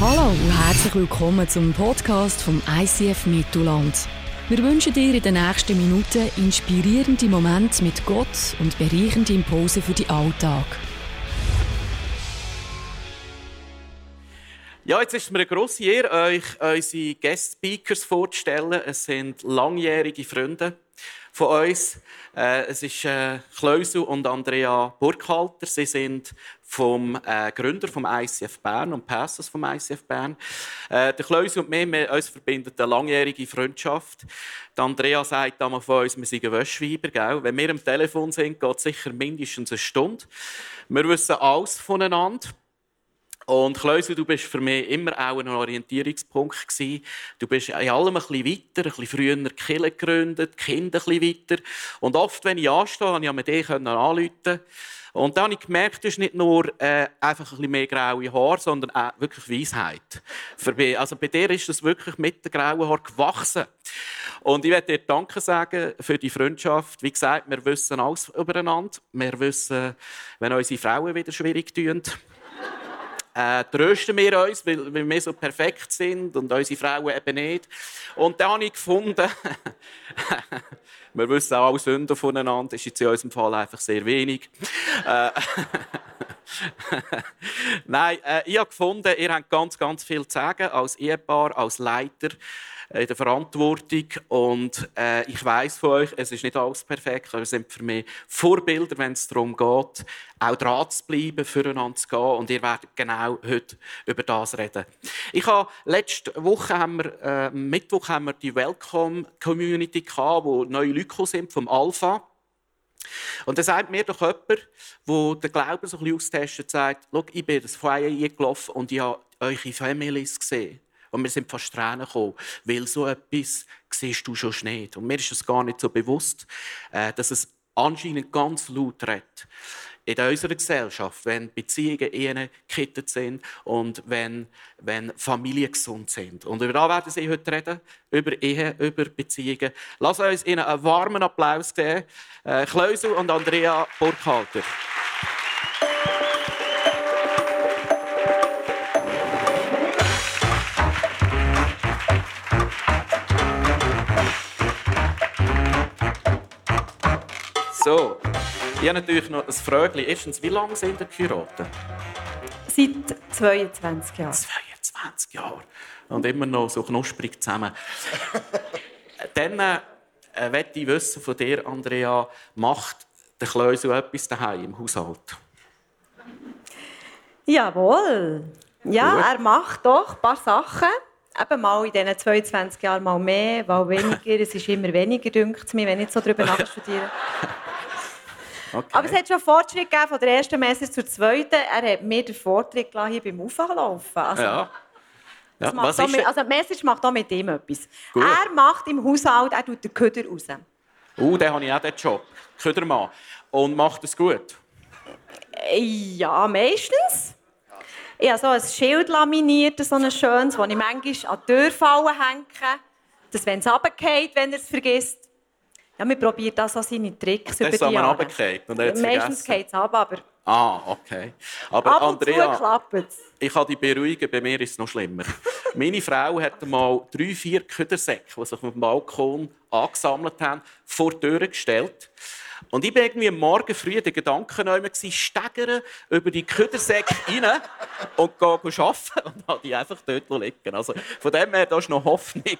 Hallo und herzlich willkommen zum Podcast vom ICF Mittelland. Wir wünschen dir in den nächsten Minuten inspirierende Momente mit Gott und bereichende Impulse für den Alltag. Ja, jetzt ist es mir eine grosse Ehre, euch unsere Guest Speakers vorzustellen. Es sind langjährige Freunde von uns. Äh, es ist äh, Kleusel und Andrea Burkhalter. Sie sind vom äh, Gründer vom ICF Bern und Pastors vom ICF Bern. Äh, der Kleusel und mir, wir, uns verbindet eine langjährige Freundschaft. Die Andrea sagt einmal von uns, wir sind Wäschweiber. Wenn wir am Telefon sind, geht es sicher mindestens eine Stunde. Wir wissen alles voneinander. Und Kleusel, du bist für mich immer auch ein Orientierungspunkt gewesen. Du bist in allem ein bisschen weiter, ein bisschen früher die Kirche gegründet, die Kinder ein bisschen weiter. Und oft, wenn ich anstehe, konnte ich mit dir anrufen. Und dann habe ich gemerkt, du hast nicht nur äh, einfach ein bisschen mehr graue Haare, sondern auch wirklich Weisheit. Für also bei dir ist das wirklich mit den grauen Haaren gewachsen. Und ich möchte dir Danke sagen für die Freundschaft. Wie gesagt, wir wissen alles übereinander. Wir wissen, wenn unsere Frauen wieder schwierig tun äh, trösten wir uns, weil, wir so perfekt sind und unsere Frauen eben nicht. Und dann habe ich gefunden, wir wissen auch alle Sünden voneinander, ist jetzt in unserem Fall einfach sehr wenig. Äh, Nein, äh, ich habe gefunden, ihr habt ganz, ganz viel zu sagen als Ehepaar, als Leiter in der Verantwortung. Und äh, ich weiß von euch, es ist nicht alles perfekt, aber es sind für mich Vorbilder, wenn es darum geht, auch dran zu bleiben, füreinander zu gehen. Und ihr werdet genau heute über das reden. Ich habe letzte Woche haben wir, äh, Mittwoch haben wir die Welcome Community gehabt, wo neue Leute sind vom Alpha. Und dann sagt mir doch jemand, der den Glauben so ein bisschen austestet, sagt, ich bin das Feuer eingelaufen und ich habe eure Families gesehen. Und wir sind fast Tränen gekommen, weil so etwas siehst du schon nicht. Und mir ist es gar nicht so bewusst, äh, dass es anscheinend ganz laut redet in unserer Gesellschaft, wenn Beziehungen Ehen gekittet sind und wenn, wenn Familien gesund sind. Und über das werden Sie heute reden, über Ehe, über Beziehungen. Lass uns Ihnen einen warmen Applaus geben. Äh, Kleusel und Andrea Burkhalter. So, ich habe natürlich noch ein Frage. Erstens, wie lange sind ihr geheiratet? Seit 22 Jahren. 22 Jahre. Und immer noch so knusprig zusammen. Dann äh, möchte ich wissen von dir, Andrea, macht der Kleusel etwas daheim im Haushalt? Jawohl. Ja, Gut. er macht doch ein paar Sachen. Eben mal in diesen 22 Jahren mal mehr, mal weniger. es ist immer weniger, dünkt mir, wenn ich so darüber nachstudiere. Okay. Aber es hat schon Fortschritt gegeben von der ersten Messe zur zweiten. Er hat mir den Vortritt hier beim Auflaufen. Also, ja. Ja, was ist mit, also die Message macht auch mit ihm etwas. Gut. Er macht im Haushalt, er tut den Köder raus. Uh, den habe ich auch, den Job. Ködermann. Und macht es gut? Ja, meistens. Ich habe so ein Schild laminiert, so ein schönes, das ich manchmal an die Türfallen hänge, dass wenn es runterfällt, wenn er es vergisst, ja, wir probieren das an seine Tricks über die Jahre. Meistens geht es ab, aber... Ah, okay. Aber Ab Andrea, klappt's. Ich kann dich beruhigen, bei mir ist es noch schlimmer. Meine Frau hat mal drei, vier Ködersäcke, die sich auf dem Balkon angesammelt haben, vor die Tür gestellt. Und ich war irgendwie am Morgen früh der Gedanke gewesen, steigern über die Ködersäcke rein und gehen arbeiten und habe die einfach dort liegen. Also von dem her, da ist noch Hoffnung. äh,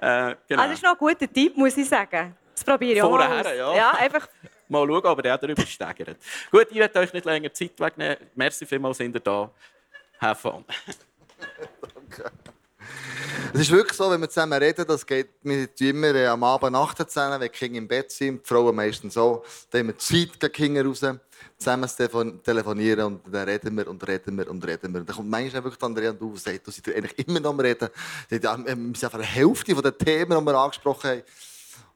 genau. Also das ist noch ein guter Tipp, muss ich sagen. Das probiere ich Vorher, auch ja. ja. einfach Mal schauen, aber der hat darüber gesteigert. Gut, ich werde euch nicht länger Zeit wegnehmen. Merci vielmals, sind ihr da. Have fun. Es ist wirklich so, wenn wir zusammen reden, das geht wir immer äh, am Abend Nacht zusammen, wenn die Kinder im Bett sind, die Frauen meistens so, dann haben wir Zeit gegen Kinder raus, zusammen telefonieren und dann reden wir und reden wir und reden wir. Und dann kommt manchmal wirklich Andrea und du und sagt, du seid eigentlich immer noch am Reden. Wir sind einfach eine Hälfte der Themen, die wir angesprochen haben.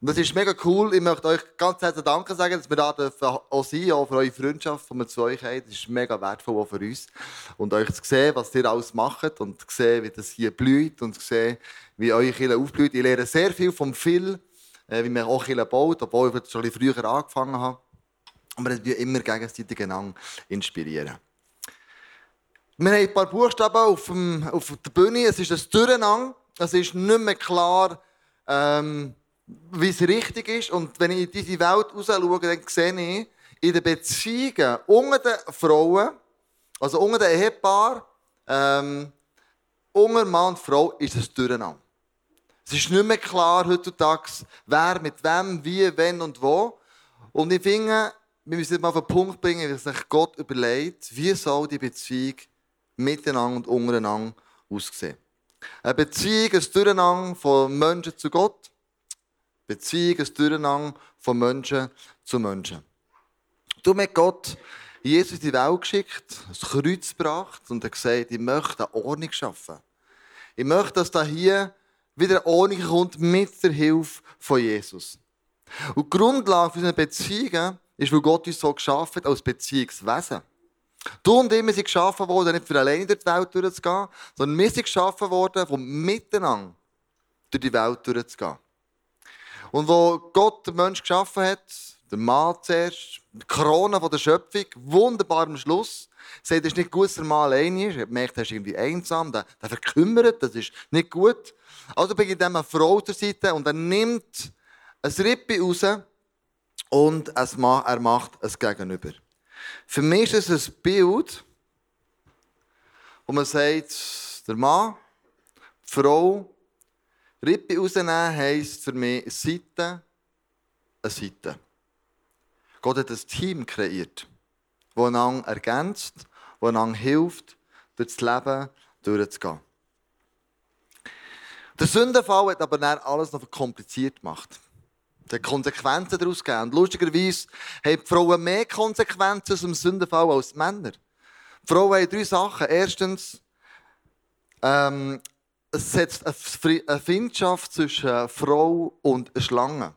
Und das ist mega cool. Ich möchte euch ganz herzlich Danke sagen, dass wir da dürfen auch sein auch für eure Freundschaft, die wir zu euch haben. Das ist mega wertvoll auch für uns. Und euch zu sehen, was ihr alles macht und zu sehen, wie das hier blüht und zu sehen, wie eure Kirche aufblüht. Ich lerne sehr viel vom Phil, äh, wie man auch Kirche baut, obwohl ich schon ein früher angefangen habe. Aber wir immer gegenseitig inspirieren. Wir haben ein paar Buchstaben auf, dem, auf der Bühne. Es ist ein Durcheinander. Es ist nicht mehr klar, ähm, wie es richtig ist. Und wenn ich in diese Welt raus schaue, dann sehe ich, in den Beziehungen unter den Frauen, also unter den Ehepaaren, ähm, unter Mann und Frau, ist es Durcheinander. Es ist nicht mehr klar heutzutage, wer mit wem, wie, wenn und wo. Und ich finde, wir müssen mal auf den Punkt bringen, wie sich Gott überlegt, wie soll die Beziehung miteinander und untereinander aussehen. Eine Beziehung, ein Durcheinander von Menschen zu Gott. Beziehung, ein Durcheinander von Menschen zu Menschen. Du mit Gott Jesus in die Welt geschickt, das Kreuz gebracht und er gesagt, ich möchte eine Ordnung schaffen. Ich möchte, dass da hier wieder eine Ordnung kommt mit der Hilfe von Jesus. Und die Grundlage für unsere Beziehungen ist, weil Gott uns so geschaffen hat als Beziehungswesen. Du und ich, wir sind geschaffen worden, nicht für alleine durch die Welt durchzugehen, sondern wir sind geschaffen worden, um miteinander durch die Welt durchzugehen. Und wo Gott den Menschen geschaffen hat, der Mann zuerst, die Krone der Schöpfung, wunderbar am Schluss, sagt, es ist nicht gut, dass der Mann alleine ist. Er merkt, er ist irgendwie einsam, der, der verkümmert, das ist nicht gut. Also beginnt er eine Frau zur Seite und er nimmt ein Rippe raus und er macht es Gegenüber. Für mich ist es ein Bild, wo man sagt, der Mann, die Frau, Rippe rausnehmen heisst für mich Seite eine Seite. Gott hat ein Team kreiert, das einander ergänzt, das einander hilft, durch das Leben durchzugehen. Der Sündenfall hat aber dann alles noch kompliziert gemacht. Es hat Konsequenzen daraus gegeben. Und lustigerweise haben die Frauen mehr Konsequenzen aus dem Sündenfall als die Männer. Die Frauen haben drei Sachen. Erstens, ähm, es setzt eine Findschaft zwischen Frau und Schlange.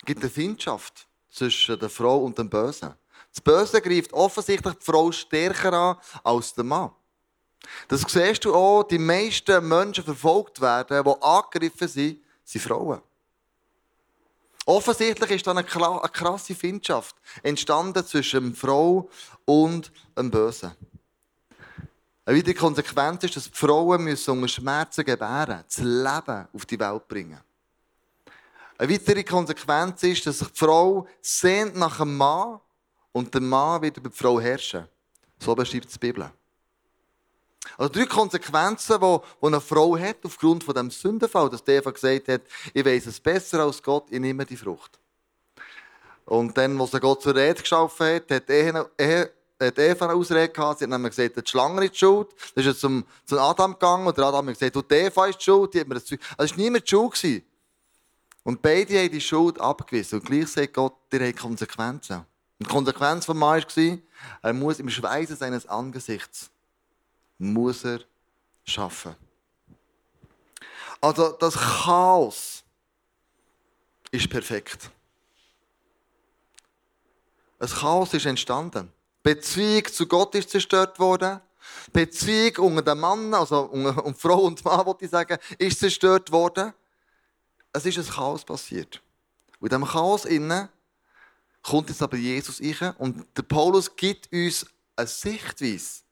Es gibt eine Findschaft zwischen der Frau und dem Bösen. Das Böse greift offensichtlich die Frau stärker an als der Mann. Das siehst du auch, die meisten Menschen verfolgt werden, die angegriffen sind, sind Frauen. Offensichtlich ist da eine krasse Findschaft entstanden zwischen Frau und dem Bösen. Eine weitere Konsequenz ist, dass die Frauen müssen unter Schmerzen gebären, das Leben auf die Welt bringen. Eine weitere Konsequenz ist, dass sich die Frau sehnt nach einem Mann und der Mann wird über die Frau herrschen. So beschreibt die Bibel. Also drei Konsequenzen, die, eine Frau hat aufgrund von dem Sündenfall, dass Eva gesagt hat, ich weiß es besser als Gott, ich nehme die Frucht. Und dann, als er Gott zur Rede geschaffen hat, hat Eva eine Ausrede gehabt. Sie hat nämlich gesagt, die Schlange ist schuld. Dann ist er zum, zum Adam gegangen und der Adam hat gesagt, die Eva ist schuld. Die hat mir das also war niemand schuld. Und beide haben die Schuld abgewiesen. Und gleich sagt Gott, ihr habt Konsequenzen. Und die Konsequenz von Mann war, er muss im Schweiße seines Angesichts muss er schaffen. Also das Chaos ist perfekt. Ein Chaos ist entstanden. Beziehung zu Gott ist zerstört worden. Beziehung unter den Mann, also unter Frau und Mann, wollte ich sagen, ist zerstört worden. Es ist ein Chaos passiert. Und in diesem Chaos innen kommt jetzt aber Jesus rein und der Paulus gibt uns eine Sichtweise,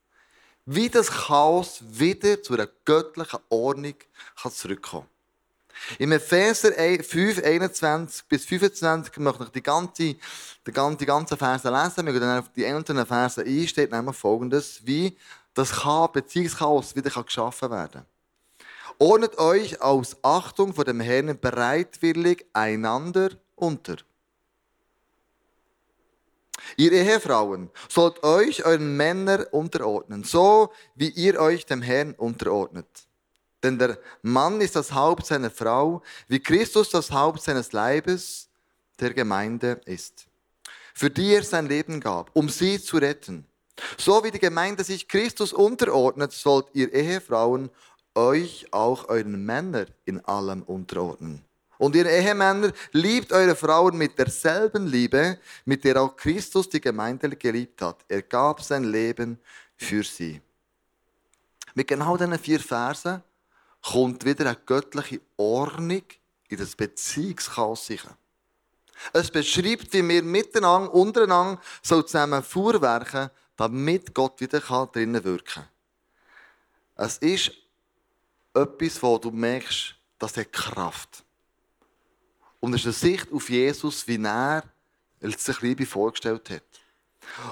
wie das Chaos wieder zu einer göttlichen Ordnung kann. Im Epheser 5, 21 bis 25 möchte ich die ganze, die ganze, die ganze Verse lesen. Wir gehen dann auf die einzelnen Verse ein, steht nämlich folgendes, wie das Chaos, Beziehungschaos wieder geschaffen werden kann. Ordnet euch aus Achtung vor dem Herrn bereitwillig einander unter. Ihr Ehefrauen sollt euch euren Männern unterordnen, so wie ihr euch dem Herrn unterordnet. Denn der Mann ist das Haupt seiner Frau, wie Christus das Haupt seines Leibes, der Gemeinde ist, für die er sein Leben gab, um sie zu retten. So wie die Gemeinde sich Christus unterordnet, sollt ihr Ehefrauen euch auch euren Männern in allem unterordnen. Und ihr Ehemänner, liebt eure Frauen mit derselben Liebe, mit der auch Christus die Gemeinde geliebt hat. Er gab sein Leben für sie. Mit genau diesen vier Versen kommt wieder eine göttliche Ordnung in das Beziehungschaos sicher. Es beschreibt, wie wir miteinander, untereinander so zusammen vorwerken, damit Gott wieder drinnen wirken kann. Es ist etwas, wo du merkst, das hat Kraft. Und es ist eine Sicht auf Jesus, wie er sich Liebe vorgestellt hat.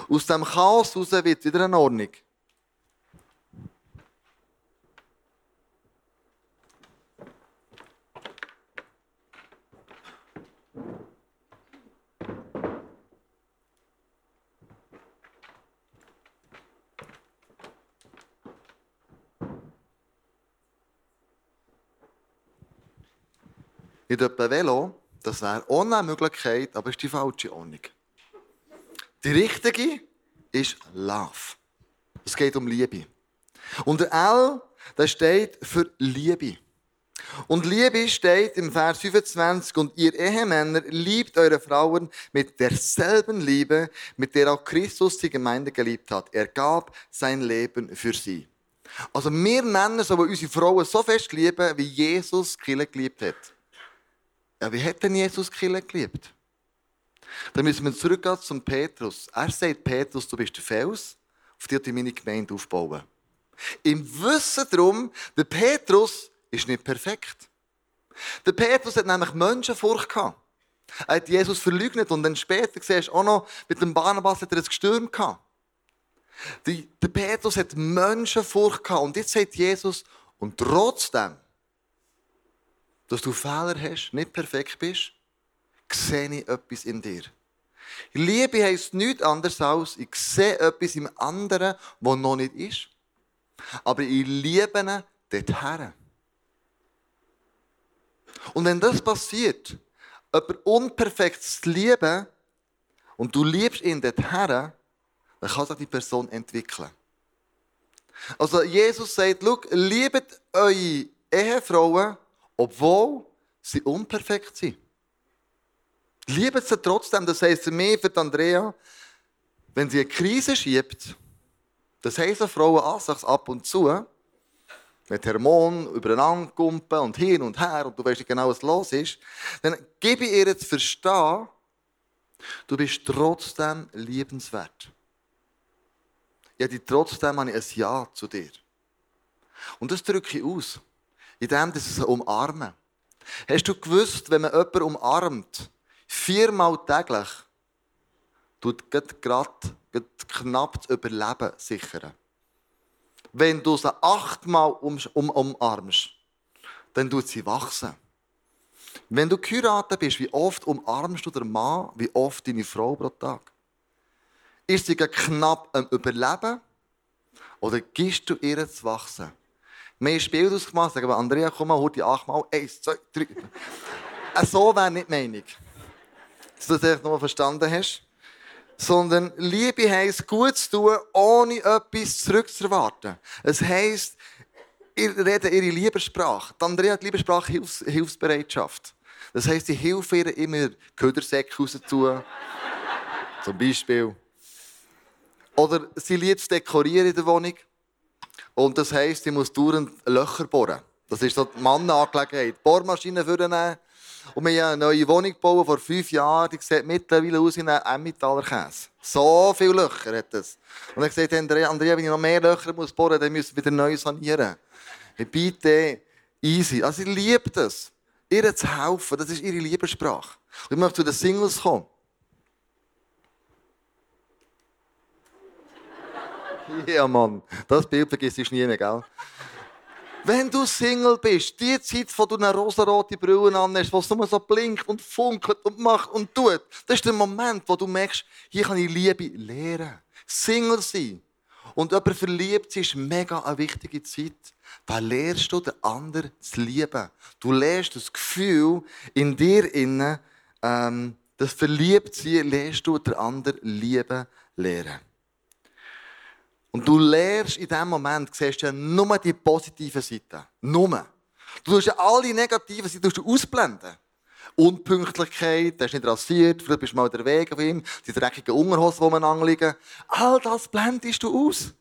Aus dem Chaos heraus wird wieder eine Ordnung. Nicht etwa Velo, das wäre ohne eine Möglichkeit, aber es ist die falsche Ordnung. Die richtige ist Love. Es geht um Liebe. Und der L, der steht für Liebe. Und Liebe steht im Vers 25, und ihr Ehemänner liebt eure Frauen mit derselben Liebe, mit der auch Christus die Gemeinde geliebt hat. Er gab sein Leben für sie. Also wir Männer sollen unsere Frauen so fest lieben, wie Jesus Kille geliebt hat. Ja, wie hat denn Jesus Kille geliebt? Dann müssen wir zurückgehen zum Petrus. Er sagt Petrus, du bist der Fels, auf den ich meine Gemeinde aufbauen. Im Wissen darum, der Petrus ist nicht perfekt. Der Petrus hat nämlich Menschenfurcht gehabt. Er hat Jesus verleugnet und dann später siehst du auch noch, mit dem Barnabas hat er ein Gestürm gehabt. Der Petrus hat Menschenfurcht gehabt und jetzt sagt Jesus, und trotzdem dass du Fehler hast, nicht perfekt bist, sehe ich etwas in dir. Liebe heisst nichts anderes als, ich sehe etwas im anderen, was noch nicht ist. Aber ich liebe ihn dorthin. Und wenn das passiert, jemand unperfekt zu lieben, und du liebst ihn dorthin, dann kann sich die Person entwickeln. Also Jesus sagt, liebet eure Ehefrauen, obwohl sie unperfekt sind. Lieben sie trotzdem, das heisst mich, für Andrea, wenn sie eine Krise schiebt, das heisst Frauen an sich ab und zu, mit Hormonen übereinander kumpen und hin und her und du weißt nicht genau, was los ist, dann gebe ich ihr zu verstehen, du bist trotzdem liebenswert. Ja, die trotzdem habe ich ein Ja zu dir. Und das drücke ich aus indem sie sie umarmen. Hast du gewusst, wenn man jemanden umarmt, viermal täglich, tut gerade knapp das Überleben sichern. Wenn du sie achtmal um, um, umarmst, dann tut sie wachsen. Wenn du geheiratet bist, wie oft umarmst du den Mann, wie oft deine Frau pro Tag? Ist sie knapp am Überleben oder gibst du ihr zu wachsen? Ein Spiel ausgemacht, sagen wir, Andrea, komm mal, hol die achtmal. Eins, zwei, drei. Äh, so wäre nicht die Meinung. Dass du das nochmal verstanden hast. Sondern Liebe heisst, gut zu tun, ohne etwas zurückzuerwarten. Es heisst, ihr redet ihre Liebessprache. Die Andrea hat Liebessprache Hilfs Hilfsbereitschaft. Das heisst, ich helfe ihr immer Ködersäcke rauszutun. Zum Beispiel. Oder sie liebt es dekorieren in der Wohnung. Und das heisst, ich muss dauernd Löcher bohren. Das ist so die Mannangelegenheit. Bohrmaschine vornehmen. Und wir haben eine neue Wohnung gebaut vor fünf Jahren. Die sieht mittlerweile aus wie ein Emmentaler Käse. So viele Löcher hat es. Und ich sagte, Andrea, Andrea, wenn ich noch mehr Löcher muss bohren muss, dann müssen wir wieder neu sanieren. Bitte, easy. Also ich liebe das. Ihr zu helfen, das ist ihre Liebessprache. Und ich möchte zu den Singles kommen. Ja, Mann. Das Bild vergisst du nie mehr, gell? Wenn du Single bist, die Zeit, wo du eine rosarote Brille anhast, wo es nur so blinkt und funkelt und macht und tut, das ist der Moment, wo du merkst, hier kann ich Liebe lernen. Single sein. Und jemand verliebt ist mega eine wichtige Zeit. Da lernst du den anderen zu lieben. Du lernst das Gefühl in dir innen, ähm, das Verliebtsein, lernst du den anderen lieben lernen. Und du lernst in dem Moment, siehst du ja nur die positiven Seiten. Nur. Du tust ja alle negativen Seiten ausblenden. Unpünktlichkeit, der ist nicht rasiert, vielleicht bist du mal der Weg von ihm, die dreckigen Unterhosen, die man anliegen. All das blendest du aus.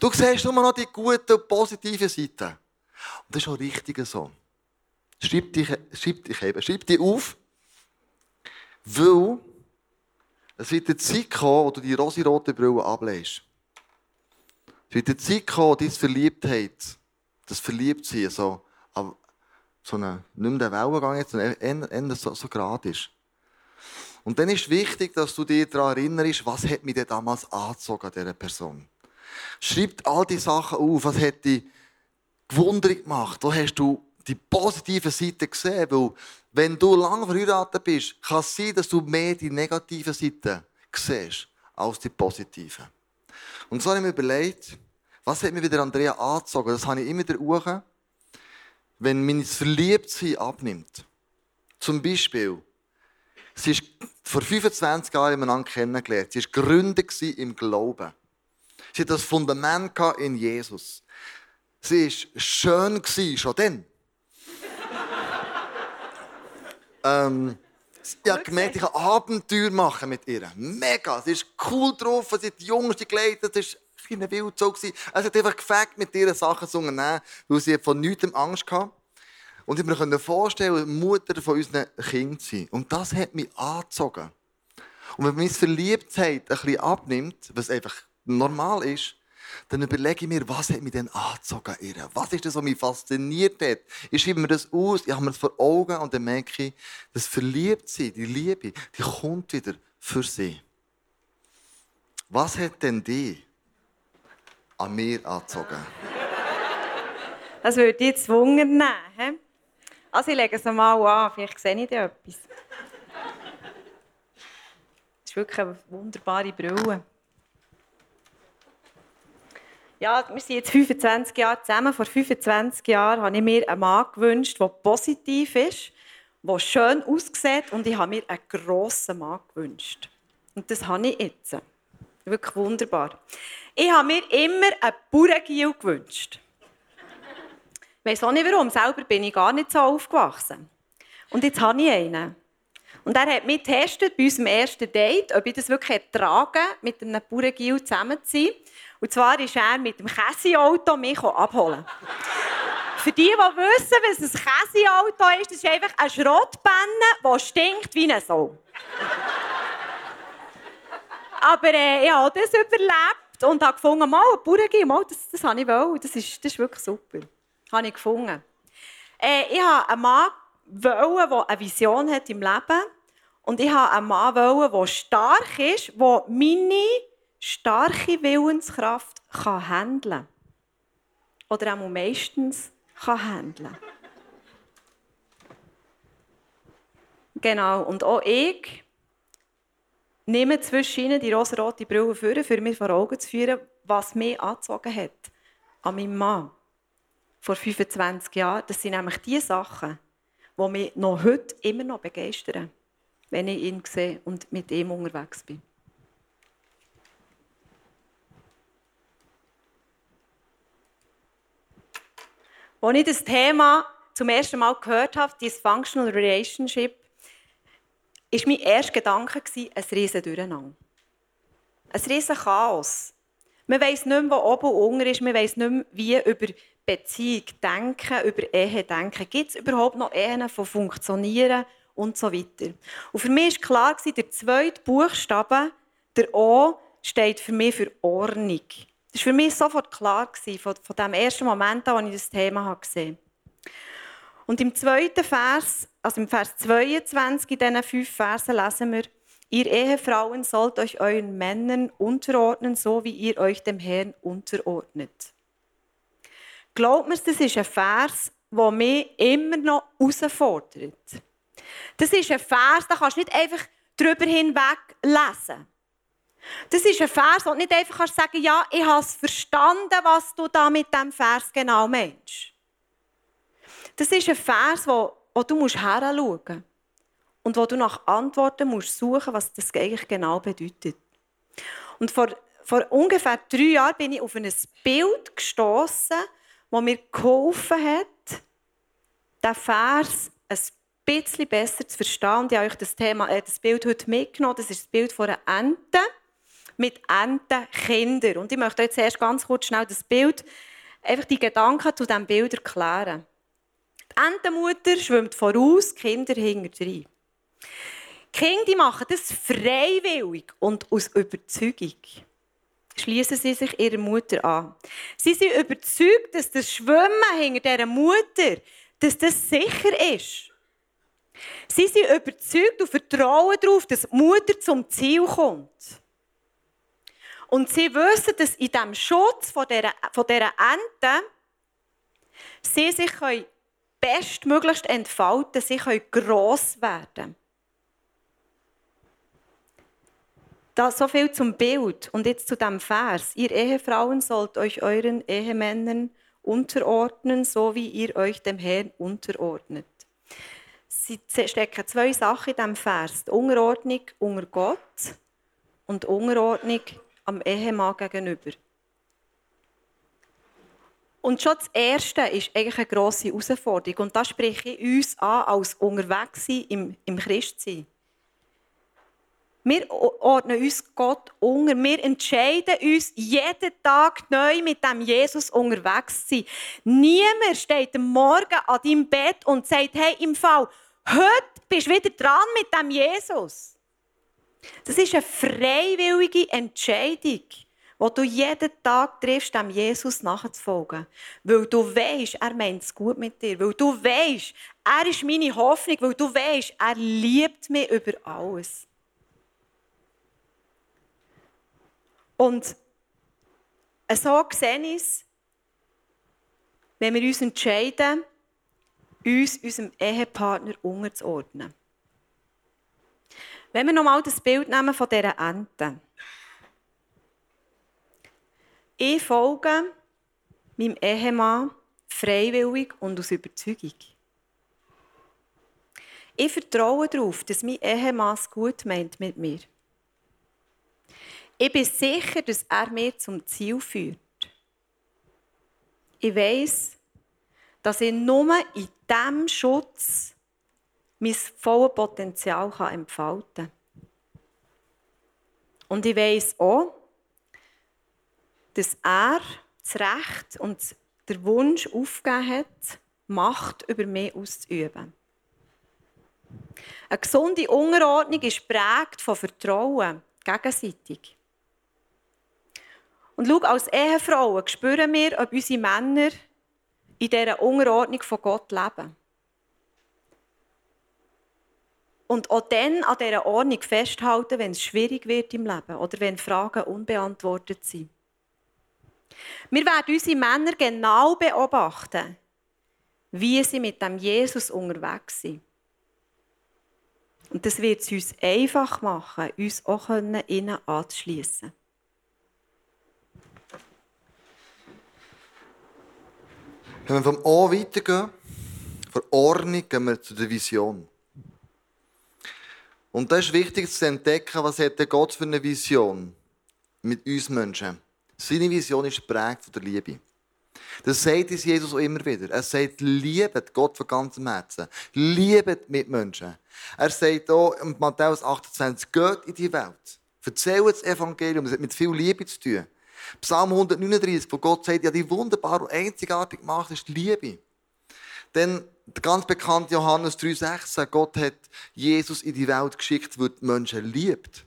Du siehst nur noch die guten, positiven Seiten. Und das ist auch richtig so. Schreib dich, schreib dich eben, schreib dich auf, weil es wird eine Zeit kommen, wo du die rosirote Brille ablegst. Es wird eine Zeit kommen, diese Verliebtheit, das Verliebtsein, so, so eine, nicht mehr der Wellengang sondern eher so, so gerade ist. Und dann ist wichtig, dass du dich daran erinnerst, was hat mich denn damals angezogen an dieser Person. Schreib all die Sachen auf, was hat dich gewundert gemacht, wo hast du die positive Seite gesehen, weil wenn du lange verheiratet bist, kann es sein, dass du mehr die negative Seite siehst als die positive. Und so habe ich mir überlegt, was hat mir wieder Andrea angezogen? Das habe ich immer der Uhr, wenn mein Verliebtsein abnimmt. Zum Beispiel, sie ist vor 25 Jahren miteinander kennengelernt. Sie war Gründer im Glauben. Sie hat das Fundament in Jesus. Sie war schön, schon dann. ähm, ich habe gemerkt, ich kann Abenteuer machen mit ihr. Mega. Sie ist cool drauf, sie hat die Jüngste geleitet, das war ein Wildzug. Also, sie hat einfach gefällt, mit ihr Sachen zu unternehmen, weil sie von nichts Angst hatte. Und ich konnte mir vorstellen, Mutter von unseren Kindern zu sein. Und das hat mich angezogen. Und wenn meine Verliebtheit ein bisschen abnimmt, was einfach normal ist, dann überlege ich mir, was hat mich denn angezogen ihr? Was ist das, was mich fasziniert hat? Ich schreibe mir das aus, ich habe mir das vor Augen und dann merke ich, das Verliebtsein, die Liebe, die kommt wieder für sie. Was hat denn die an mir angezogen? Das würde ich jetzt nehmen. Also ich lege es mal an, vielleicht sehe ich da etwas. Das ist wirklich eine wunderbare Brille. Ja, wir sind jetzt 25 Jahre zusammen. Vor 25 Jahren habe ich mir einen Mann gewünscht, der positiv ist, der schön aussieht und ich habe mir einen grossen Mann gewünscht. Und das habe ich jetzt. Wirklich wunderbar. Ich habe mir immer einen Bauerngiel gewünscht. Ich weiß auch nicht warum. Selber bin ich gar nicht so aufgewachsen. Und jetzt habe ich einen. Und er hat mich getestet bei unserem ersten Date, ob ich das wirklich ertrage, mit einem Bauerngiel zusammen zu sein. Und zwar ist er mit dem Käseauto mich abholen. Für die, die wissen, was ein Käseauto ist, das ist einfach eine Schrottbenne, die stinkt wie eine Sau. Aber äh, ich habe das überlebt und habe gefunden, mal, ein Bauerngiel, mal, das, das habe ich wollen. Das ist, das ist wirklich super. Habe ich gefunden. Äh, ich habe einen Mann, wollen, der eine Vision hat im Leben. Und ich wollte einen Mann, der stark ist, der meine starke Willenskraft kann handeln Oder auch meistens kann handeln Genau, und auch ich nehme zwischen ihnen die rosa-rote Brille vor, für mir vor Augen zu führen, was mich angezogen hat an meinem Mann vor 25 Jahren. Das sind nämlich die Sachen, die mich noch heute immer noch begeistern, wenn ich ihn sehe und mit ihm unterwegs bin. Als ich das Thema zum ersten Mal gehört habe, dieses Functional Relationship, war mein erster Gedanke ein riesen Durcheinander. Ein riesen Chaos. Man weiss nicht mehr, wo oben und unten ist. Man weiss nicht mehr, wie über Beziehung denken, über Ehe denken. Gibt es überhaupt noch Ehen, die funktionieren und so weiter. Und für mich war klar, der zweite Buchstabe, der O, steht für mich für Ordnung. Das war für mich sofort klar, von, von dem ersten Moment an, als ich das Thema gesehen habe. Und im zweiten Vers, also im Vers 22 in diesen fünf Versen lesen wir, Ihr Ehefrauen sollt euch euren Männern unterordnen, so wie ihr euch dem Herrn unterordnet. Glaubt mir, das ist ein Vers, der mich immer noch herausfordert. Das ist ein Vers, da kannst du nicht einfach drüber hinweg lesen. Das ist ein Vers, du nicht einfach kannst sagen ja, ich habe es verstanden, was du da mit diesem Vers genau meinst. Das ist ein Vers, wo, wo du musst musst und wo du nach Antworten musst suchen, was das eigentlich genau bedeutet. Und vor, vor ungefähr drei Jahren bin ich auf ein Bild gestoßen, das mir geholfen hat, diesen Vers ein bisschen besser zu verstehen. Ich habe euch das, Thema, äh, das Bild heute mitgenommen. Das ist das Bild von einer Ente mit Entenkindern. Und ich möchte jetzt erst ganz kurz schnell das Bild, einfach die Gedanken zu diesem Bild erklären. Die Entenmutter schwimmt voraus, die Kinder hinter rein. Die Kinder machen das freiwillig und aus Überzeugung. schließen sie sich ihrer Mutter an. Sie sind überzeugt, dass das Schwimmen hinter dieser Mutter, dass das sicher ist. Sie sind überzeugt und vertrauen darauf, dass die Mutter zum Ziel kommt. Und sie wissen, dass in diesem Schutz von dieser, von dieser Ente sie sich bestmöglichst entfalten sie können gross werden. Das so viel zum Bild und jetzt zu dem Vers. Ihr Ehefrauen sollt euch euren Ehemännern unterordnen, so wie ihr euch dem Herrn unterordnet. Sie stecken zwei Sachen in diesem Vers. Die Unterordnung unter Gott und Unterordnung am Ehemann gegenüber. Und schon das Erste ist eigentlich eine grosse Herausforderung. Und das spreche ich uns an als unterwegs im, im Christsein. Wir ordnen uns Gott unter. Wir entscheiden uns jeden Tag neu mit dem Jesus unterwegs zu sein. Niemand steht am Morgen an deinem Bett und sagt, hey, im Fall, heute bist du wieder dran mit dem Jesus. Das ist eine freiwillige Entscheidung, die du jeden Tag triffst, dem Jesus nachzufolgen. Weil du weißt, er meint es gut mit dir. Weil du weißt, er ist meine Hoffnung. Weil du weißt, er liebt mich über alles. Und so sehe ich es, wenn wir uns entscheiden, uns unserem Ehepartner unterzuordnen. Wenn wir nochmal das Bild nehmen von dieser Ente. Ich folge meinem Ehemann freiwillig und aus Überzeugung. Ich vertraue darauf, dass mein Ehemann es gut meint mit mir. Ich bin sicher, dass er mir zum Ziel führt. Ich weiß, dass ich nur in diesem Schutz mein volles Potenzial entfalten kann. Und ich weiß auch, dass er das Recht und der Wunsch aufgegeben hat, Macht über mich auszuüben. Eine gesunde Unterordnung ist prägt von Vertrauen, gegenseitig. Und schau, als Ehefrauen spüren wir, ob unsere Männer in dieser Unterordnung von Gott leben. Und auch dann an dieser Ordnung festhalten, wenn es schwierig wird im Leben oder wenn Fragen unbeantwortet sind. Wir werden unsere Männer genau beobachten, wie sie mit dem Jesus unterwegs sind. Und das wird es uns einfach machen, uns auch ihnen anzuschliessen. Wenn wir vom O weitergehen, von Ordnung, gehen wir zu der Vision. Und da ist wichtig zu entdecken, was hat Gott für eine Vision mit uns Menschen. Seine Vision ist geprägt von der Liebe. Das sagt uns Jesus auch immer wieder. Er sagt, liebet Gott von ganzem Herzen. Liebet Mitmenschen. Er sagt auch in Matthäus 28, geht in die Welt. Erzählt das Evangelium. Es hat mit viel Liebe zu tun. Psalm 139, wo Gott sagt, ja, die wunderbar und einzigartig gemacht ist die Liebe. Denn der ganz bekannte Johannes 3,16, Gott hat Jesus in die Welt geschickt, weil die Menschen liebt.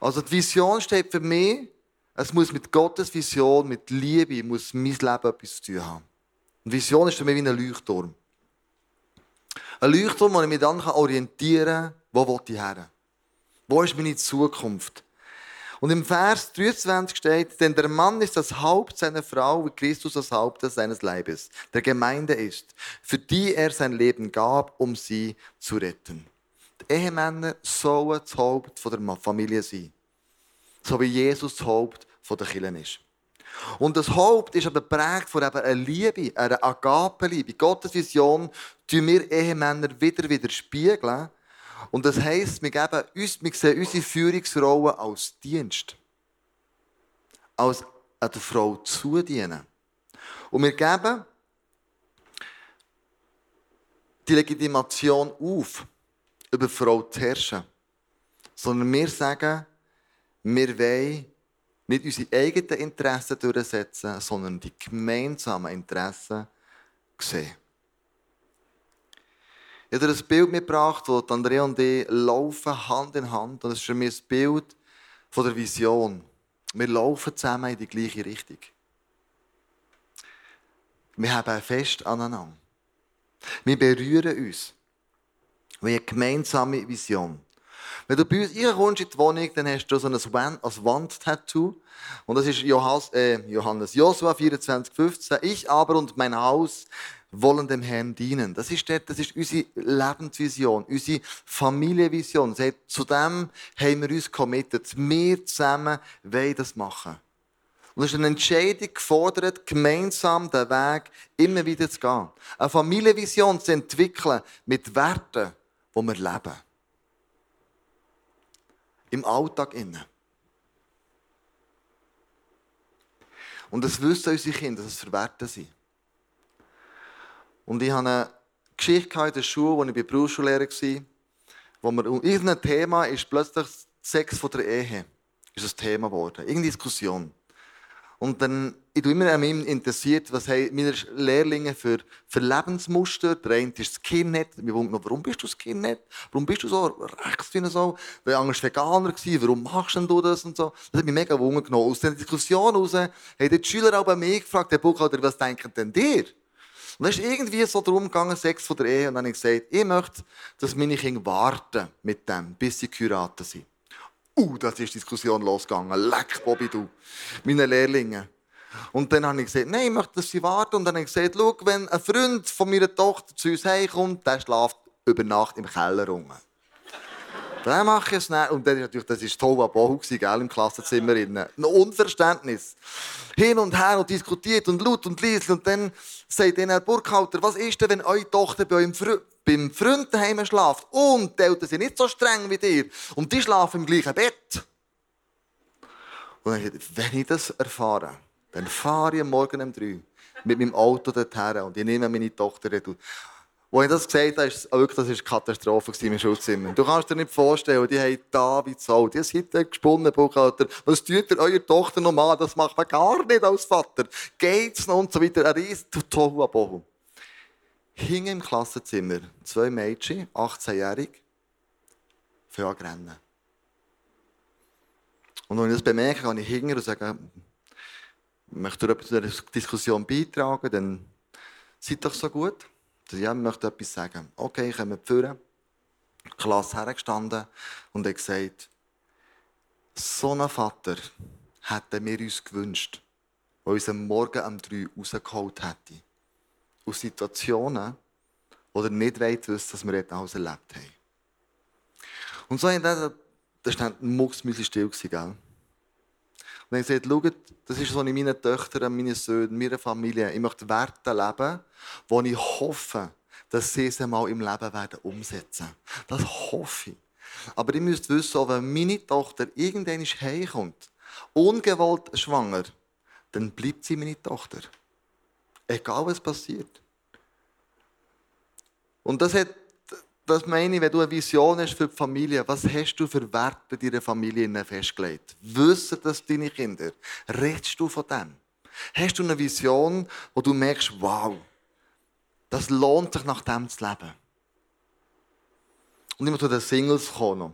Also die Vision steht für mich, es muss mit Gottes Vision, mit Liebe, muss mein Leben etwas zu tun haben. Eine Vision ist für mich wie ein Leuchtturm. Ein Leuchtturm, wo ich mich dann orientieren kann, wo will ich her? Wo ist meine Zukunft? Und im Vers 23 steht, denn der Mann ist das Haupt seiner Frau, wie Christus das Haupt seines Leibes, der Gemeinde ist, für die er sein Leben gab, um sie zu retten. Die Ehemänner sollen das Haupt der Familie sein. So wie Jesus das Haupt der Kirche ist. Und das Haupt ist aber geprägt von einer Liebe, einer Agape-Liebe. Gottes Vision tun wir Ehemänner wieder widerspiegeln und das heisst, wir, geben uns, wir sehen unsere Führungsrolle als Dienst. Als an der Frau zudienen. Und wir geben die Legitimation auf, über die Frau zu herrschen. Sondern wir sagen, wir wollen nicht unsere eigenen Interessen durchsetzen, sondern die gemeinsamen Interessen sehen. Ich habe dir ein Bild mitgebracht, wo Andrea und ich laufen Hand in Hand. Und das ist für mich ein Bild von der Vision. Wir laufen zusammen in die gleiche Richtung. Wir haben fest aneinander. Wir berühren uns. Wir haben eine gemeinsame Vision. Wenn du bei uns reinkommst in die Wohnung, dann hast du so ein Wand-Tattoo. Und das ist Johannes, äh, Johannes Josua 24,15. Ich aber und mein Haus wollen dem Herrn dienen. Das ist, dort, das ist unsere Lebensvision, unsere Familienvision. Zu dem haben wir uns committed. Wir zusammen wollen das machen. Und es ist eine Entscheidung gefordert, gemeinsam den Weg immer wieder zu gehen. Eine Familienvision zu entwickeln mit Werten, die wir leben. Im Alltag innen. Und das wissen unsere Kinder, dass es für Werte sind. Und ich hatte eine Geschichte in der Schule, als ich bei Berufsschullehrer war, wo wir irgendein Thema ist plötzlich Sex von der Ehe ist ein Thema geworden. Irgendeine Diskussion. Und dann, ich bin immer an mir interessiert, was haben meine Lehrlinge für, für Lebensmuster. Der eine ist das Skinhead. Wir wundern warum bist du Skinhead? Warum bist du so rechts wie so? Weil anders Veganer gewesen. Warum machst du das und so? Das hat mich mega wundern genommen. Aus der Diskussion heraus haben die Schüler auch bei mir gefragt, Herr Buchhalter, was denken denn dir? Und dann ist irgendwie so darum gegangen, Sex von der Ehe. Und dann habe ich gesagt, ich möchte, dass meine Kinder warten mit dem, bis sie geheiratet sind. Uh, da ist die Diskussion losgegangen. Leck, Bobby, du. Meine Lehrlinge. Und dann habe ich gesagt, nein, ich möchte, dass sie warten. Und dann habe ich gesagt, schau, wenn ein Freund von meiner Tochter zu uns heimkommt, der schläft über Nacht im Keller rum. Dann mache ich es nicht. Und dann natürlich, das war toll Bohu, gell, im Klassenzimmer. Ein Unverständnis. Hin und her und diskutiert und laut und leise. Und dann sagt dann Herr Burkhalter, was ist denn, wenn eure Tochter bei eurem Freund beim Freund daheim schlaft und die Eltern sind nicht so streng wie dir und die schlafen im gleichen Bett. Und dann gesagt, wenn ich das erfahre, dann fahre ich morgen um drei mit meinem Auto dorthin und ich nehme meine Tochter dort. Als ich das gesagt habe, ist wirklich, das war eine Katastrophe im Schulzimmer. Du kannst dir nicht vorstellen, die haben da wie Zoll. Die sind gesponnen, Buchhalter. Was tut ihr eurer Tochter noch mal? Das macht man gar nicht als Vater. Geht's noch und so weiter. Ein riesen Tohuwabohu hingen im Klassenzimmer zwei Mädchen, 18-jährig, für rennen. Und wenn ich das bemerke, kann ich hingehen und sagen, möchte etwas zu dieser Diskussion beitragen, dann seid doch so gut. Ja, ich möchte etwas sagen. Okay, ich komme vorne, Klasse hergestanden und hat gesagt, so einen Vater hätten wir uns gewünscht, der uns am Morgen um drei rausgeholt hätte aus Situationen, ihr nicht wollt, wissen, dass wir alles erlebt haben. Und so da stand mucksmäuschen still, gell? Und ich gesagt, schaut, das ist so in meinen Töchtern, meinen Söhnen, meiner Familie. Ich möchte Werte leben, wo ich hoffe, dass sie es einmal im Leben werden umsetzen. Das hoffe ich. Aber ihr müsst wissen, wenn meine Tochter irgendwann heimkommt, ungewollt schwanger, dann bleibt sie meine Tochter. Egal was passiert. Und das hat, das meine ich, wenn du eine Vision hast für die Familie, was hast du für Werte bei deiner Familie festgelegt? Wissen das deine Kinder? Redest du von dem? Hast du eine Vision, wo du merkst, wow, das lohnt sich nach dem zu leben? Und immer zu den Singles kommen,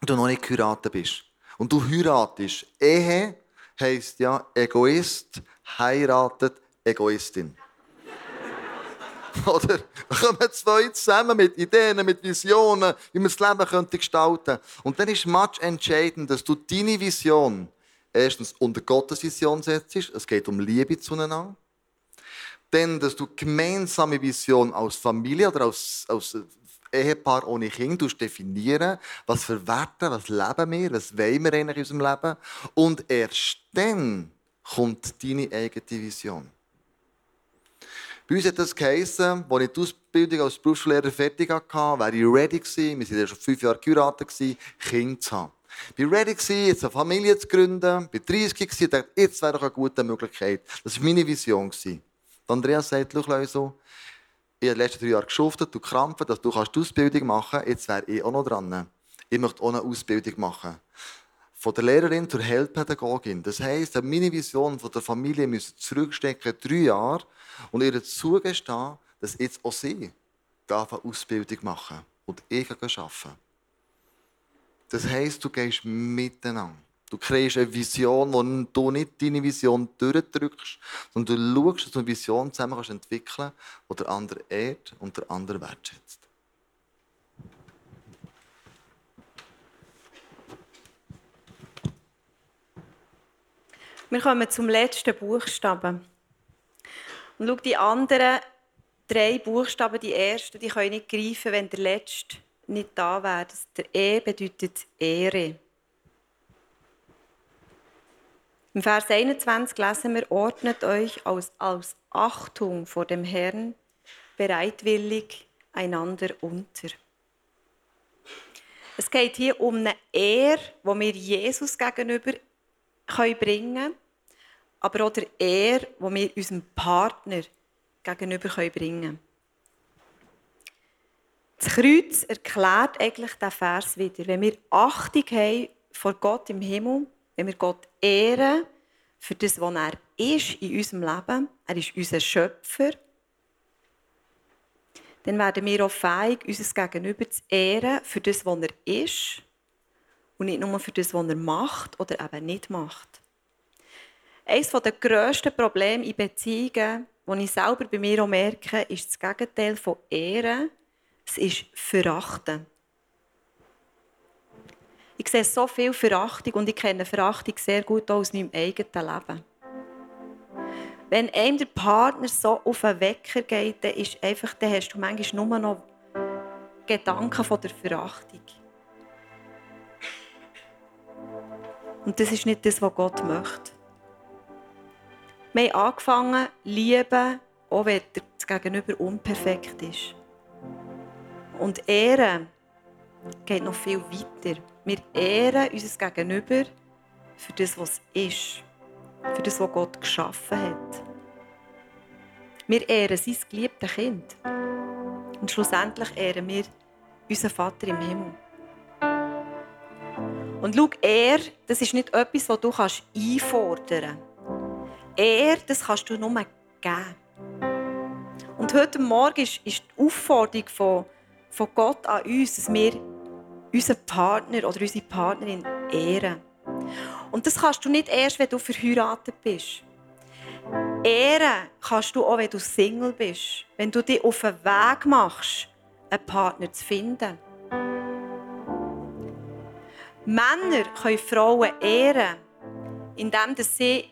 wenn du noch nicht geheiratet bist. Und du heiratest. Ehe heisst ja, Egoist heiratet Egoistin. Oder kommen zwei zusammen mit Ideen, mit Visionen, wie man das Leben könnte gestalten könnte. Und dann ist much entscheidend, dass du deine Vision erstens unter Gottes Vision setzt. Es geht um Liebe zueinander. Dann, dass du gemeinsame Vision als Familie oder als, als Ehepaar ohne Kind definieren, was für Werte, was leben wir, was wollen wir eigentlich in unserem Leben. Und erst dann kommt deine eigene Vision. Bei uns hat das geheissen, als ich die Ausbildung als Berufsschullehrer fertig hatte, wäre ich ready gewesen, wir waren ja schon fünf Jahre geheiratet, Kinder zu haben. Ich war ready, jetzt eine Familie zu gründen, ich war 30 gewesen, und dachte, jetzt wäre doch eine gute Möglichkeit. Das war meine Vision. Andreas sagt, schau so, ich habe die letzten drei Jahre geschuftet, du krampfen, dass du die Ausbildung machen kannst, jetzt wäre ich auch noch dran. Ich möchte auch eine Ausbildung machen. Von der Lehrerin zur Heilpädagogin. Das heisst, meine Vision von der Familie müssen zurückstecken, drei Jahre, und ihr zugestehen, dass jetzt auch sie eine Ausbildung machen und ich arbeiten. Das heisst, du gehst miteinander. Du kriegst eine Vision, wo du nicht deine Vision durchdrückst, sondern du schaust, dass du eine Vision zusammen entwickeln kannst, die der andere ehrt und der andere wertschätzt. Wir kommen zum letzten Buchstaben. Und schau, die anderen drei Buchstaben, die ersten, die können nicht greifen, wenn der letzte nicht da wäre. Der E bedeutet Ehre. Im Vers 21 lesen wir, ordnet euch aus, aus Achtung vor dem Herrn bereitwillig einander unter. Es geht hier um eine Ehre, die wir Jesus gegenüber bringen können, aber auch der Ehre, die wir unserem Partner gegenüber bringen können. Das Kreuz erklärt eigentlich diesen Vers wieder. Wenn wir Achtung haben vor Gott im Himmel, wenn wir Gott ehren für das, was er ist in unserem Leben, er ist unser Schöpfer, dann werden wir auch fähig, unser Gegenüber zu ehren für das, was er ist und nicht nur für das, was er macht oder eben nicht macht. Eines der grössten Probleme in Beziehungen, das ich selber bei mir auch merke, ist das Gegenteil von Ehren. Es ist Verachten. Ich sehe so viel Verachtung und ich kenne Verachtung sehr gut aus meinem eigenen Leben. Wenn einem der Partner so auf den Wecker geht, dann, ist einfach, dann hast du manchmal nur noch Gedanken von der Verachtung. Und das ist nicht das, was Gott möchte. Wir haben angefangen, lieben, auch wenn das Gegenüber unperfekt ist. Und Ehren geht noch viel weiter. Wir ehren unser Gegenüber für das, was ist. Für das, was Gott geschaffen hat. Wir ehren sein geliebtes Kind. Und schlussendlich ehren wir unseren Vater im Himmel. Und schau, er, das ist nicht etwas, das du einfordern kannst. Er, das kannst du nur geben. Und heute Morgen ist, ist die Aufforderung von, von Gott an uns, dass wir unseren Partner oder unsere Partnerin ehren. Und das kannst du nicht erst, wenn du verheiratet bist. Ehren kannst du auch, wenn du Single bist. Wenn du dich auf den Weg machst, einen Partner zu finden. Männer können Frauen ehren, indem sie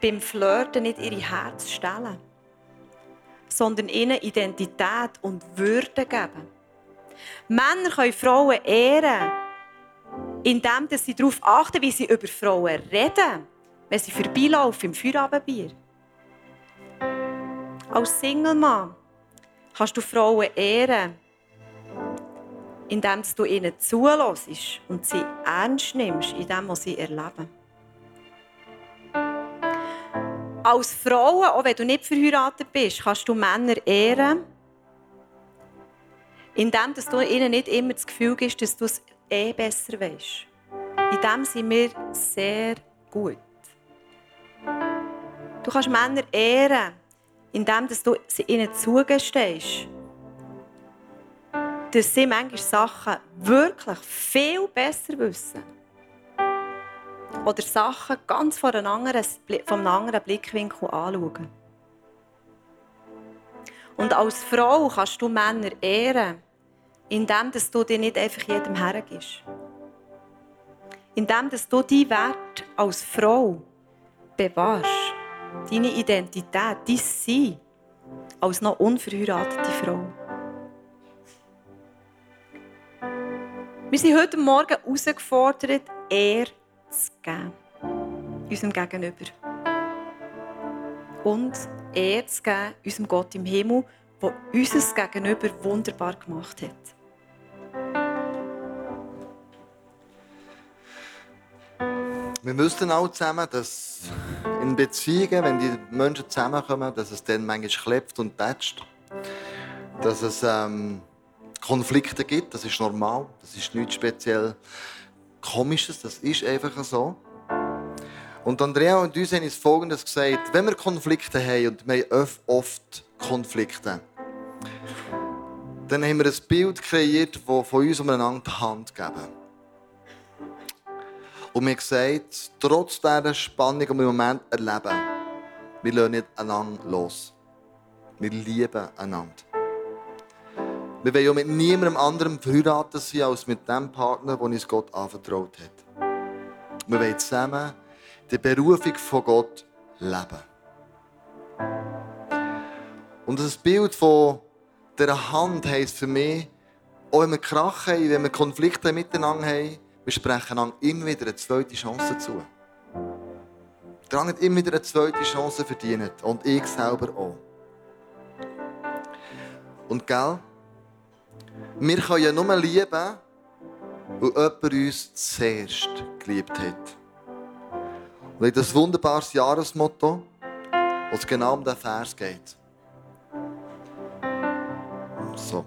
beim Flirten nicht ihre Herz stellen, sondern ihnen Identität und Würde geben. Männer können Frauen ehren, indem sie darauf achten, wie sie über Frauen reden, wenn sie vorbeilaufen im Feierabendbier. Als Single-Mann kannst du Frauen ehren, indem du ihnen zulässt und sie ernst nimmst in dem, was sie erleben. Als Frau, auch wenn du nicht verheiratet bist, kannst du Männer ehren, indem du ihnen nicht immer das Gefühl gibst, dass du es eh besser weißt. In dem sind wir sehr gut. Du kannst Männer ehren, indem du ihnen zugestehst, dass sie manchmal Sachen wirklich viel besser wissen. Oder Sachen ganz von einem anderen, von einem anderen Blickwinkel anschauen. Und als Frau kannst du Männer ehren, indem du dir nicht einfach jedem hergibst. Indem du deinen Wert als Frau bewahrst. Deine Identität, dein Sein als noch unverheiratete Frau. Wir sind heute Morgen herausgefordert, Ehre zu geben. Unserem Gegenüber. Und Ehre zu geben unserem Gott im Himmel, der unser Gegenüber wunderbar gemacht hat. Wir wissen auch zusammen, dass in Beziehungen, wenn die Menschen zusammenkommen, dass es dann manchmal klebt und tätscht. Dass es ähm, Konflikte gibt, das ist normal. Das ist nichts speziell Komisches, das ist einfach so. Und Andrea und uns haben uns Folgendes gesagt. Wenn wir Konflikte haben, und wir haben oft Konflikte, dann haben wir ein Bild kreiert, das von uns umeinander die Hand geben. Und mir gesagt, trotz dieser Spannung, die wir im Moment erleben, wir lassen nicht einander los. Wir lieben einander. Wir wollen ja mit niemandem anderem verheiratet sein, als mit dem Partner, den uns Gott anvertraut hat. Wir wollen zusammen die Berufung von Gott leben. Und das Bild von dieser Hand heisst für mich, auch wenn wir Krach haben, wenn wir Konflikte miteinander haben, wir sprechen einander immer wieder eine zweite Chance zu. Der hat immer wieder eine zweite Chance verdient. Und ich selber auch. Und gell? Wir können ja nur lieben, weil jemand uns zuerst geliebt hat. Und in das wunderbares Jahresmotto, wo es genau um diesen Vers geht. So.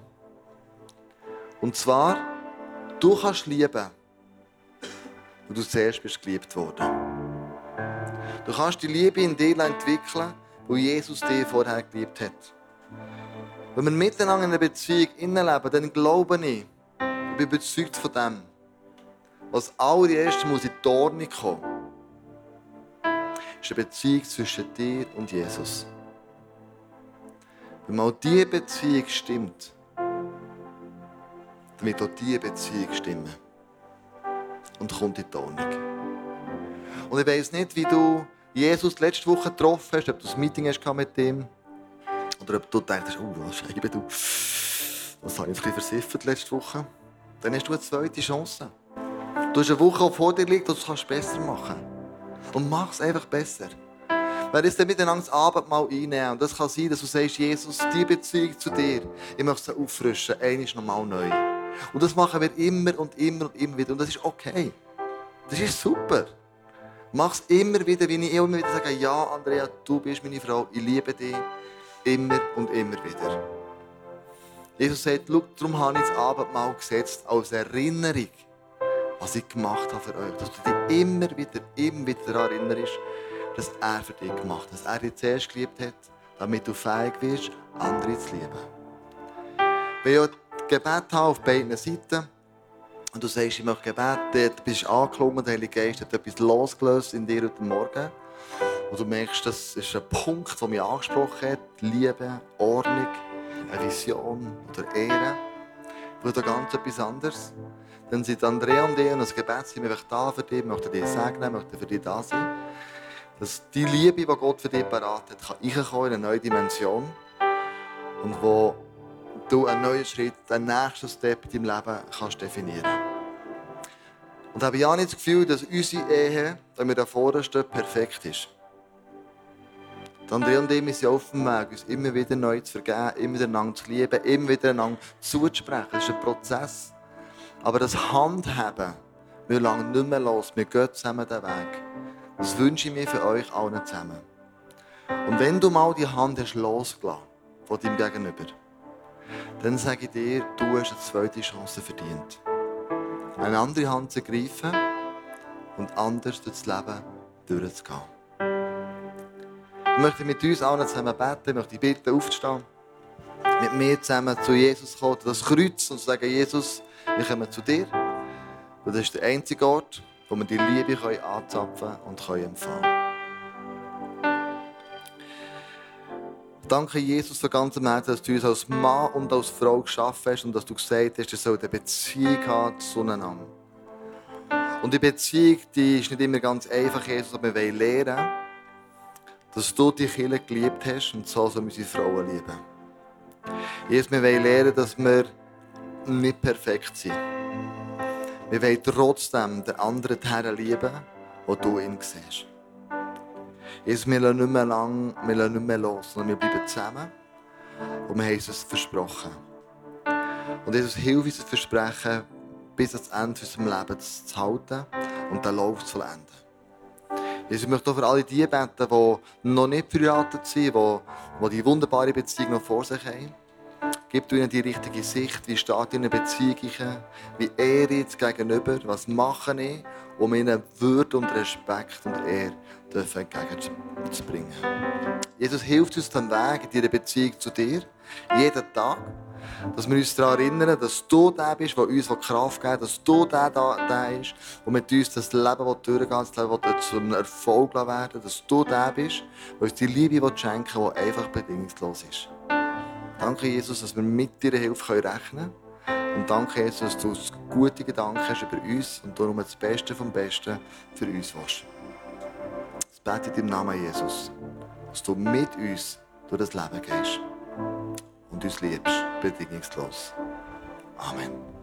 Und zwar, du kannst lieben, weil du zuerst bist geliebt worden. Du kannst die Liebe in dir entwickeln, weil Jesus dich vorher geliebt hat. Wenn wir miteinander in einer Beziehung innenleben, dann glaube ich, ich bin überzeugt von dem, was allererst muss in die Ordnung kommen, ist eine Beziehung zwischen dir und Jesus. Wenn mal diese Beziehung stimmt, dann wird auch diese Beziehung stimmen. Und kommt in die Ordnung. Und ich weiss nicht, wie du Jesus letzte Woche getroffen hast, ob du ein Meeting hast mit ihm oder ob du denkst, oh, was schreibe du? Das habe ich ein bisschen versiffert letzte Woche. Dann hast du eine zweite Chance. Du hast eine Woche, die vor dir liegt, und du kannst besser machen. Und mach es einfach besser. Wer ist denn miteinander das Abendmahl einnehmen? Und das kann sein, dass du sagst, Jesus, die Beziehung zu dir, ich möchte sie auffrischen, eines nochmal neu. Und das machen wir immer und immer und immer wieder. Und das ist okay. Das ist super. Mach es immer wieder, wie ich immer wieder sage, ja, Andrea, du bist meine Frau, ich liebe dich. Immer und immer wieder. Jesus sagt, darum habe ich das Abendmahl gesetzt als Erinnerung, was ich gemacht habe für euch. Dass du dich immer wieder, immer wieder daran erinnerst, dass er für dich gemacht hat. Dass er dich zuerst geliebt hat, damit du fähig wirst, andere zu lieben. Wenn ich Gebet habe auf beiden Seiten und du sagst, ich möchte Gebet, dort bist du angeklungen, der Heilige Geist hat etwas losgelöst in dir heute Morgen. Und du merkst, das ist ein Punkt, der mich angesprochen hat. Liebe, Ordnung, eine Vision oder Ehre. Oder ganz etwas anderes. Dann sind Andrea und ich und das Gebet sind wir da für dich, möchten dich segnen, möchten für dich da sein. Dass die Liebe, die Gott für dich parat hat, kann reinkommen in eine neue Dimension. Und wo du einen neuen Schritt, einen nächsten Step in deinem Leben kannst definieren Und habe ja nicht das Gefühl, dass unsere Ehe, wenn wir da vorne stehen, perfekt ist. Andrea und ich sind auf dem Weg, uns immer wieder neu zu vergeben, immer wieder einander zu lieben, immer wieder einander zuzusprechen. Das ist ein Prozess. Aber das Handhaben, wir langen nicht mehr los, wir gehen zusammen den Weg. Das wünsche ich mir für euch allen zusammen. Und wenn du mal die Hand hast losgelassen von deinem Gegenüber, dann sage ich dir, du hast eine zweite Chance verdient. Eine andere Hand zu greifen und anders durchs Leben durchzugehen. Ich möchte mit uns allen zusammen beten, ich möchte bitten, aufzustehen, mit mir zusammen zu Jesus kommen, das Kreuz und zu sagen, Jesus, wir kommen zu dir. Das ist der einzige Ort, wo wir die Liebe anzapfen und empfangen können. Danke, Jesus, von ganzem Herzen, dass du uns als Mann und als Frau geschaffen hast und dass du gesagt hast, dass wir eine Beziehung haben zueinander. Und die Beziehung die ist nicht immer ganz einfach, Jesus, aber wir wollen lernen, dass du die Kinder geliebt hast und so sollen unsere Frauen lieben. Jesus, wir wollen lernen, dass wir nicht perfekt sind. Wir wollen trotzdem den anderen Herrn lieben, wo du ihn siehst. Jesus, wir lassen nicht mehr lang, wir lassen nicht mehr los, sondern wir bleiben zusammen und wir haben es versprochen. Und Jesus, hilf uns das Versprechen, bis ans Ende unseres Lebens zu halten und den Lauf zu vollenden. Jesus, ich möchte auch für alle die beten, die noch nicht verheiratet sind, die, die die wunderbare Beziehung noch vor sich haben. Gib du ihnen die richtige Sicht, wie steht in einer Beziehung, wie ehre ich gegenüber, was mache ich, um ihnen Würde und Respekt und Ehre entgegenzubringen. Jesus hilft uns den Weg in ihrer Beziehung zu dir, jeden Tag. Dass wir uns daran erinnern, dass du der bist, der uns Kraft gibt, dass du der, der, der ist, der mit uns das Leben durchgehen das Leben zu einem Erfolg werden dass du der bist, der uns die Liebe schenken will, die einfach bedingungslos ist. Danke, Jesus, dass wir mit deiner Hilfe rechnen können. Und danke, Jesus, dass du gute Gedanken hast über uns und darum das Beste vom Besten für uns willst. Das bete ich im Namen Jesus, dass du mit uns durch das Leben gehst und uns liebst, bedingungslos. Amen.